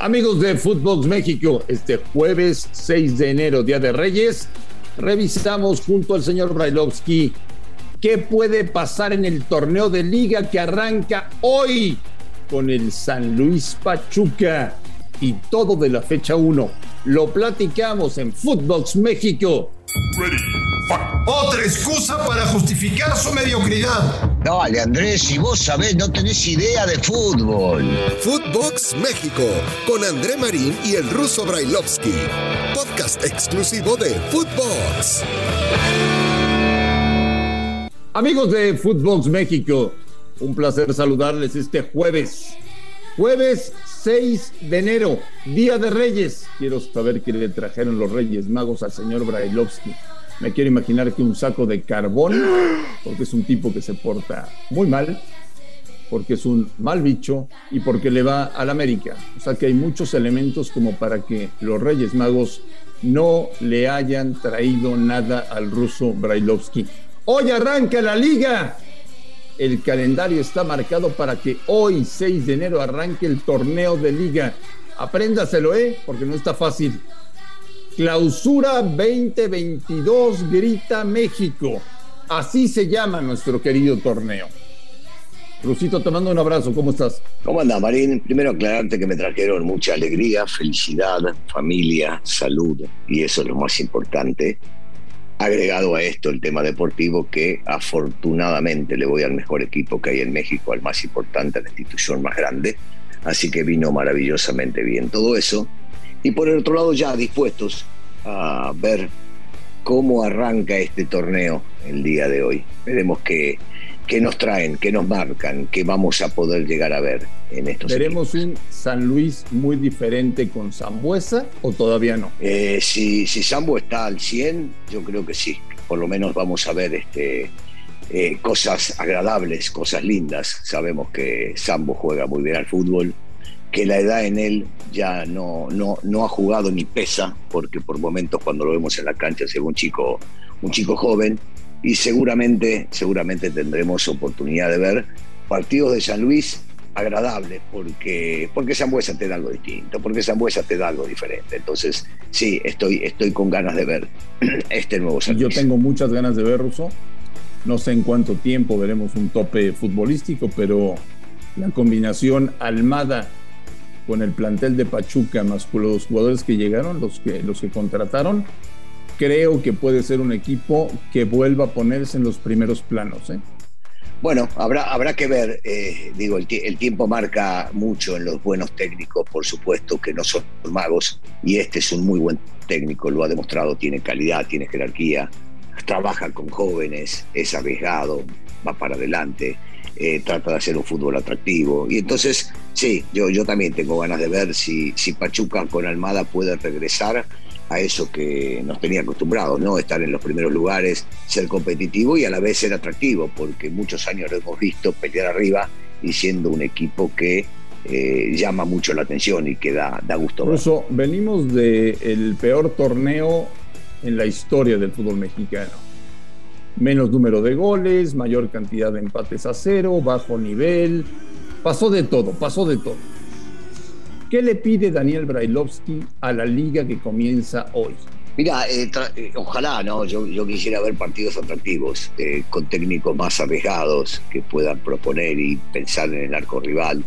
Amigos de Footbox México, este jueves 6 de enero, Día de Reyes, revisamos junto al señor Brailovsky qué puede pasar en el torneo de liga que arranca hoy con el San Luis Pachuca y todo de la fecha 1. Lo platicamos en Footbox México. Otra excusa para justificar su mediocridad. Dale, Andrés, si vos sabés, no tenés idea de fútbol. Footbox México, con André Marín y el ruso Brailovsky. Podcast exclusivo de Footbox. Amigos de Footbox México, un placer saludarles este jueves. Jueves 6 de enero, Día de Reyes. Quiero saber qué le trajeron los Reyes Magos al señor Brailovsky. Me quiero imaginar que un saco de carbón, porque es un tipo que se porta muy mal, porque es un mal bicho y porque le va al América. O sea que hay muchos elementos como para que los Reyes Magos no le hayan traído nada al ruso Brailovsky. Hoy arranca la liga. El calendario está marcado para que hoy, 6 de enero, arranque el torneo de liga. Apréndaselo, ¿eh? Porque no está fácil. Clausura 2022 Grita México. Así se llama nuestro querido torneo. Rusito, te mando un abrazo. ¿Cómo estás? ¿Cómo andas, Marín? Primero aclararte que me trajeron mucha alegría, felicidad, familia, salud, y eso es lo más importante. Agregado a esto el tema deportivo, que afortunadamente le voy al mejor equipo que hay en México, al más importante, a la institución más grande. Así que vino maravillosamente bien todo eso y por el otro lado ya dispuestos a ver cómo arranca este torneo el día de hoy. Veremos qué, qué nos traen, qué nos marcan, qué vamos a poder llegar a ver en estos ¿Veremos un San Luis muy diferente con Zambuesa o todavía no? Eh, si, si Zambo está al 100, yo creo que sí. Por lo menos vamos a ver este, eh, cosas agradables, cosas lindas. Sabemos que Sambo juega muy bien al fútbol, que la edad en él ya no, no, no ha jugado ni pesa, porque por momentos cuando lo vemos en la cancha ve un chico, un chico joven, y seguramente, seguramente tendremos oportunidad de ver partidos de San Luis agradables, porque, porque Zambuesa te da algo distinto, porque Zambuesa te da algo diferente. Entonces, sí, estoy, estoy con ganas de ver este nuevo San Yo tengo muchas ganas de ver, Russo. No sé en cuánto tiempo veremos un tope futbolístico, pero la combinación Almada con el plantel de Pachuca, más con los jugadores que llegaron, los que, los que contrataron, creo que puede ser un equipo que vuelva a ponerse en los primeros planos. ¿eh? Bueno, habrá, habrá que ver, eh, digo, el, el, tiempo marca mucho en los buenos técnicos, por supuesto que no son magos, y este es un muy buen técnico, lo ha demostrado, tiene calidad, tiene jerarquía, trabaja con jóvenes, es arriesgado, va para adelante. Eh, trata de hacer un fútbol atractivo. Y entonces, sí, yo, yo también tengo ganas de ver si, si Pachuca con Almada puede regresar a eso que nos tenía acostumbrados, ¿no? Estar en los primeros lugares, ser competitivo y a la vez ser atractivo, porque muchos años lo hemos visto pelear arriba y siendo un equipo que eh, llama mucho la atención y que da, da gusto. Por venimos del peor torneo en la historia del fútbol mexicano menos número de goles, mayor cantidad de empates a cero, bajo nivel, pasó de todo, pasó de todo. ¿Qué le pide Daniel Brailovsky a la liga que comienza hoy? Mira, eh, eh, ojalá, ¿no? Yo, yo, quisiera ver partidos atractivos, eh, con técnicos más arriesgados que puedan proponer y pensar en el arco rival.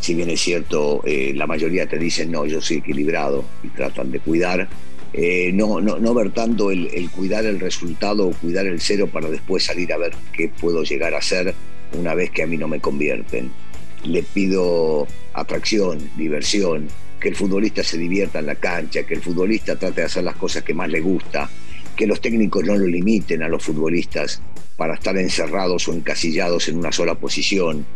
Si bien es cierto, la mayoría te dicen, no, yo soy equilibrado y tratan de cuidar eh, no, no, no, ver tanto el, cuidar el resultado o cuidar el cero para después salir a ver qué puedo llegar a hacer una vez que a mí no me convierten. Le pido atracción, diversión, que el futbolista se divierta en la cancha, que el futbolista trate de hacer las cosas que más le gusta, que los técnicos no lo limiten a los futbolistas para estar encerrados o encasillados en una sola posición.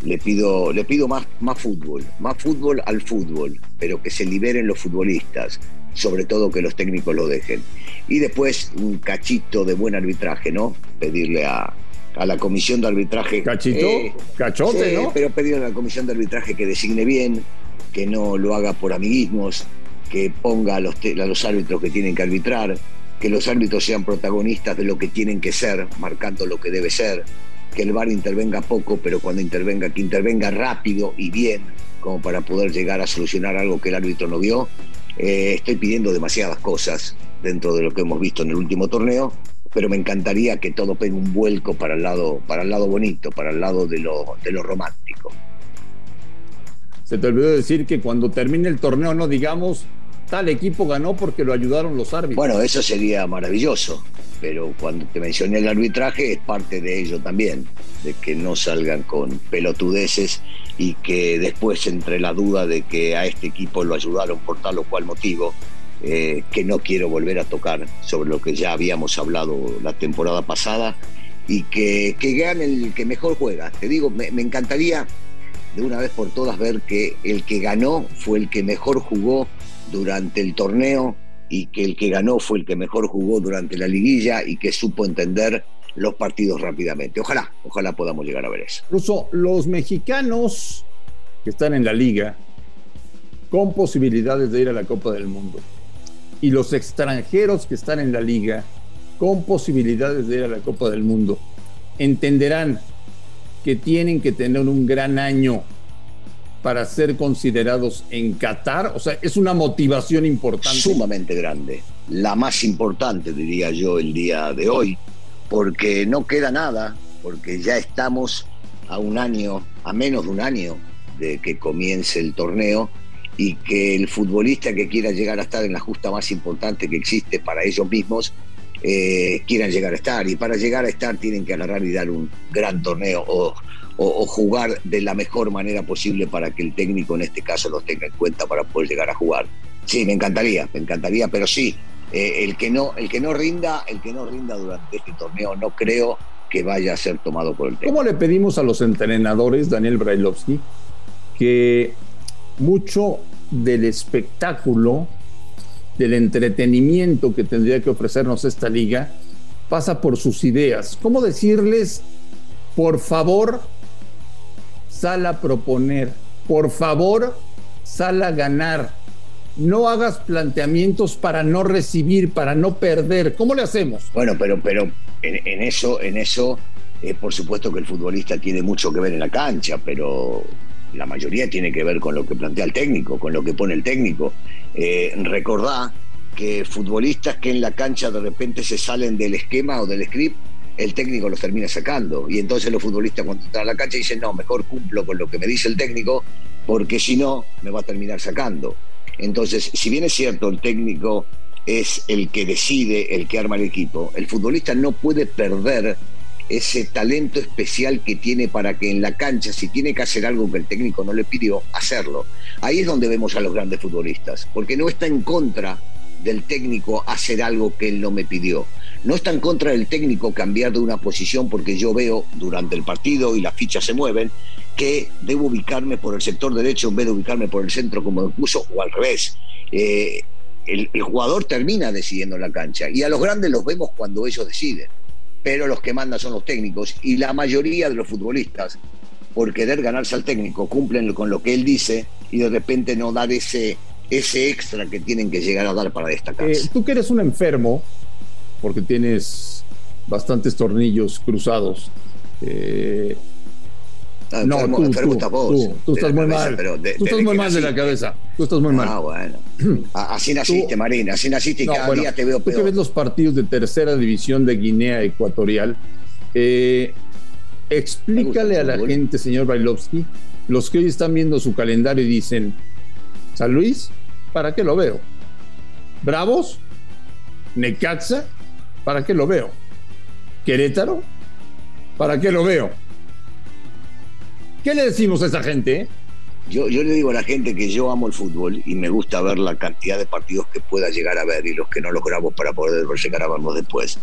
Le pido, le pido más, más fútbol, más fútbol al fútbol, pero que se liberen los futbolistas, sobre todo que los técnicos lo dejen. Y después un cachito de buen arbitraje, ¿no? Pedirle a, la comisión de arbitraje. ¿Cachito? Eh, Cachote, ¿no? Pero pedirle a la comisión de arbitraje que designe bien, que no lo haga por amiguismos, que ponga a los, a los árbitros que tienen que arbitrar, que los árbitros sean protagonistas de lo que tienen que ser, marcando lo que debe ser. que el VAR intervenga poco, pero cuando intervenga, que intervenga rápido y bien, como para poder llegar a solucionar algo que el árbitro no vio. Eh, estoy pidiendo demasiadas cosas dentro de lo que hemos visto en el último torneo, pero me encantaría que todo pegue un vuelco para el lado, para el lado bonito, para el lado de lo, de lo romántico. Se te olvidó decir que cuando termine el torneo no digamos tal equipo ganó porque lo ayudaron los árbitros. Bueno, eso sería maravilloso, pero cuando te mencioné el arbitraje es parte de ello también, de que no salgan con pelotudeces y que después entre la duda de que a este equipo lo ayudaron por tal o cual motivo, eh, que no quiero volver a tocar sobre lo que ya habíamos hablado la temporada pasada y que, que gane el que mejor juega. Te digo, me encantaría de una vez por todas ver que el que ganó fue el que mejor jugó durante el torneo y que el que ganó fue el que mejor jugó durante la liguilla y que supo entender los partidos rápidamente. Ojalá, ojalá podamos llegar a ver eso. Incluso los mexicanos que están en la liga con posibilidades de ir a la Copa del Mundo y los extranjeros que están en la liga con posibilidades de ir a la Copa del Mundo entenderán que tienen que tener un gran año para ser considerados en Qatar? O sea, es una motivación importante. Sumamente grande, la más importante diría yo el día de hoy, porque no queda nada, porque ya estamos a un año, a menos de un año de que comience el torneo y que el futbolista que quiera llegar a estar en la justa más importante que existe para ellos mismos, eh, quieran llegar a estar. Y para llegar a estar tienen que agarrar y dar un gran torneo o jugar de la mejor manera posible para que el técnico en este caso los tenga en cuenta para poder llegar a jugar. Sí, me encantaría, me encantaría, pero sí, eh, el, que no, el que no rinda, el que no rinda durante este torneo, no creo que vaya a ser tomado por el técnico. ¿Cómo le pedimos a los entrenadores, Daniel Brailovsky, que mucho del espectáculo, del entretenimiento que tendría que ofrecernos esta liga, pasa por sus ideas? ¿Cómo decirles, por favor, sal a proponer. Por favor, sal a ganar. No hagas planteamientos para no recibir, para no perder. ¿Cómo le hacemos? Bueno, pero, pero en, eso, en eso, eh, por supuesto que el futbolista tiene mucho que ver en la cancha, pero la mayoría tiene que ver con lo que plantea el técnico, con lo que pone el técnico. Eh, recordá que futbolistas que en la cancha de repente se salen del esquema o del script el técnico los termina sacando. Y entonces los futbolistas cuando están a la cancha dicen, no, mejor cumplo con lo que me dice el técnico, porque si no, me va a terminar sacando. Entonces, si bien es cierto, el técnico es el que decide, el que arma el equipo, el futbolista no puede perder ese talento especial que tiene para que en la cancha, si tiene que hacer algo que el técnico no le pidió, hacerlo. Ahí es donde vemos a los grandes futbolistas, porque no está en contra del técnico hacer algo que él no me pidió. No está en contra del técnico cambiar de una posición porque yo veo durante el partido y las fichas se mueven que debo ubicarme por el sector derecho en vez de ubicarme por el centro como puso o al revés. Eh, el, jugador termina decidiendo la cancha y a los grandes los vemos cuando ellos deciden, pero los que mandan son los técnicos y la mayoría de los futbolistas por querer ganarse al técnico cumplen con lo que él dice y de repente no dar ese, ese extra que tienen que llegar a dar para destacar. Eh, tú que eres un enfermo, porque tienes bastantes tornillos cruzados. Eh, ah, no, tú, tú, estás muy mal. tú estás muy mal de la cabeza. Tú estás muy mal. Ah, bueno. Así naciste, Marina. Así naciste y cada día te veo peor. Tú que ves los partidos de tercera división de Guinea Ecuatorial, eh, explícale a la gente, señor Bailovsky, los que hoy están viendo su calendario y dicen, San Luis, ¿para qué lo veo? Bravos, Necaxa, ¿Para qué lo veo? Querétaro, ¿para qué lo veo? ¿Qué le decimos a esa gente? Yo, yo, le digo a la gente que yo amo el fútbol y me gusta ver la cantidad de partidos que pueda llegar a ver y los que no logramos para poder llegar a verlos después.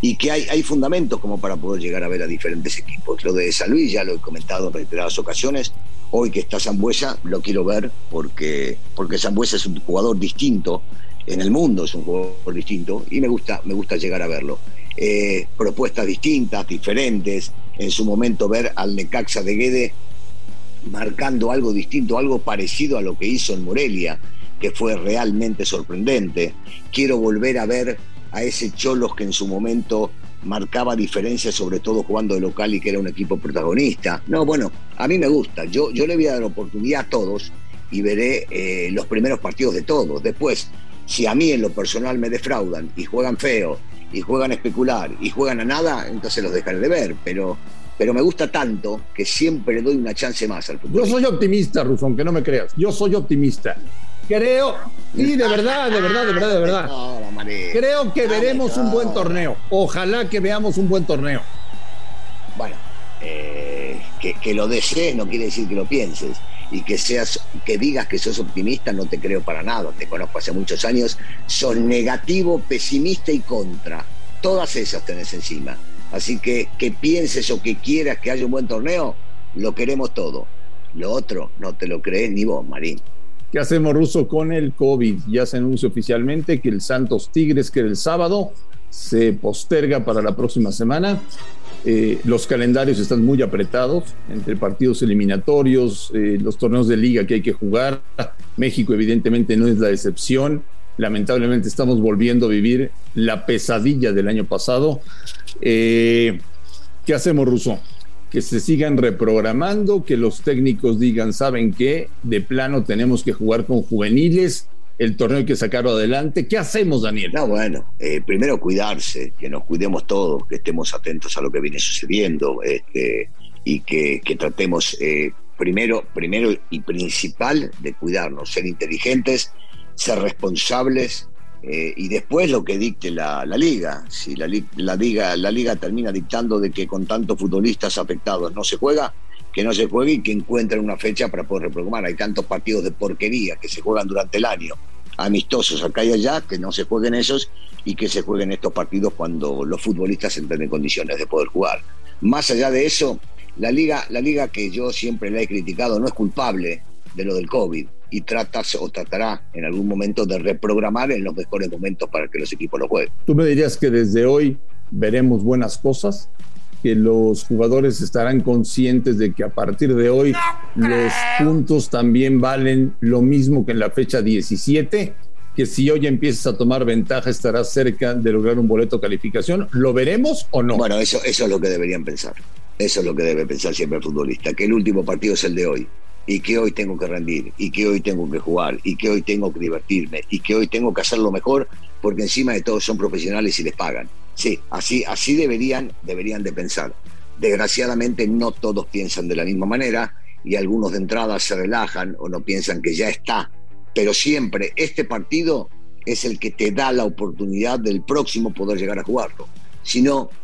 Y que hay, hay fundamentos como para poder llegar a ver a diferentes equipos. Lo de San Luis ya lo he comentado en reiteradas ocasiones. Hoy que está Zambuesa lo quiero ver porque, porque Zambuesa es un jugador distinto en el mundo es un jugador distinto y me gusta, me gusta llegar a verlo. Eh, propuestas distintas, diferentes, en su momento ver al Necaxa de Guede marcando algo distinto, algo parecido a lo que hizo en Morelia, que fue realmente sorprendente. Quiero volver a ver a ese Cholos que en su momento marcaba diferencia, sobre todo jugando de local y que era un equipo protagonista. No, bueno, a mí me gusta. Yo, yo le voy a dar oportunidad a todos y veré eh, los primeros partidos de todos. Después, si a mí en lo personal me defraudan y juegan feo y juegan a especular y juegan a nada, entonces los dejaré de ver. Pero, pero me gusta tanto que siempre le doy una chance más al fútbol. Yo soy optimista, Russo, aunque no me creas. Yo soy optimista. Creo, y de verdad, de verdad, de verdad, de verdad. Creo que veremos un buen torneo. Ojalá que veamos un buen torneo. Bueno, eh, que, que, lo desees no quiere decir que lo pienses. Y que seas, que digas que sos optimista, no te creo para nada. Te conozco hace muchos años. Sos negativo, pesimista y contra. Todas esas tenés encima. Así que que pienses o que quieras que haya un buen torneo, lo queremos todo. Lo otro no te lo crees ni vos, Marín. ¿Qué hacemos, Ruso, con el COVID? Ya se anuncia oficialmente que el Santos Tigres, que el sábado, se posterga para la próxima semana. Eh, los calendarios están muy apretados entre partidos eliminatorios, eh, los torneos de liga que hay que jugar. México evidentemente no es la excepción. Lamentablemente estamos volviendo a vivir la pesadilla del año pasado. Eh, ¿Qué hacemos, Ruso? que se sigan reprogramando, que los técnicos digan, ¿saben qué? De plano tenemos que jugar con juveniles, el torneo hay que sacarlo adelante. ¿Qué hacemos, Daniel? No, bueno, eh, primero cuidarse, que nos cuidemos todos, que estemos atentos a lo que viene sucediendo este, y que, tratemos eh, primero, primero y principal de cuidarnos, ser inteligentes, ser responsables eh, y después lo que dicte la, liga. Si la, la, liga, la liga termina dictando de que con tantos futbolistas afectados no se juega, que no se juegue y que encuentren una fecha para poder reprogramar. Hay tantos partidos de porquería que se juegan durante el año, amistosos acá y allá, que no se jueguen esos y que se jueguen estos partidos cuando los futbolistas entren en condiciones de poder jugar. Más allá de eso, la liga, la liga que yo siempre la he criticado no es culpable de lo del COVID y trata o tratará en algún momento de reprogramar en los mejores momentos para que los equipos lo jueguen. ¿Tú me dirías que desde hoy veremos buenas cosas? que los jugadores estarán conscientes de que a partir de hoy los puntos también valen lo mismo que en la fecha 17, que si hoy empiezas a tomar ventaja estarás cerca de lograr un boleto de calificación. ¿Lo veremos o no? Bueno, eso, eso es lo que deberían pensar. Eso es lo que debe pensar siempre el futbolista, que el último partido es el de hoy y que hoy tengo que rendir, y que hoy tengo que jugar, y que hoy tengo que divertirme, y que hoy tengo que hacerlo mejor, porque encima de todo son profesionales y les pagan. Sí, así, así deberían, deberían de pensar. Desgraciadamente no todos piensan de la misma manera y algunos de entrada se relajan o no piensan que ya está. Pero siempre este partido es el que te da la oportunidad del próximo poder llegar a jugarlo. Si no,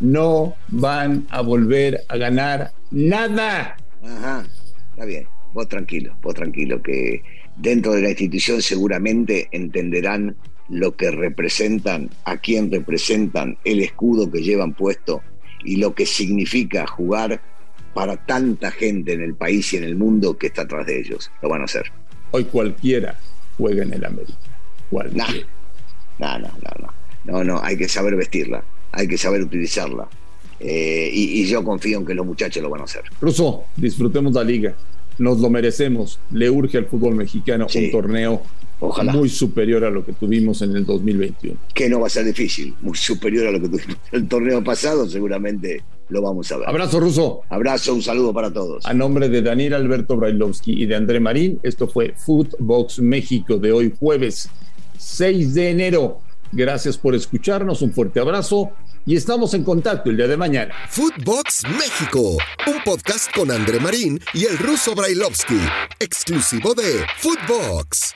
no van a volver a ganar nada. Ajá, está bien. Vos tranquilo, vos tranquilo, que dentro de la institución seguramente entenderán lo que representan, a quién representan, el escudo que llevan puesto y lo que significa jugar para tanta gente en el país y en el mundo que está atrás de ellos. Lo van a hacer. Hoy cualquiera juega en el América. Cualquiera. No, no, no, no. No, no, hay que saber vestirla hay que saber utilizarla. Eh, y, yo confío en que los muchachos lo van a hacer. Russo, disfrutemos la liga. Nos lo merecemos. Le urge al fútbol mexicano un torneo muy superior a lo que tuvimos en el 2021. Que no va a ser difícil, muy superior a lo que tuvimos en el torneo pasado, seguramente lo vamos a ver. Abrazo, Russo. Abrazo, un saludo para todos. A nombre de Daniel Alberto Brailovsky y de André Marín, esto fue Footbox México de hoy jueves 6 de enero. Gracias por escucharnos, un fuerte abrazo y estamos en contacto el día de mañana. Footbox México, un podcast con André Marín y el ruso Brailovsky, exclusivo de Footbox.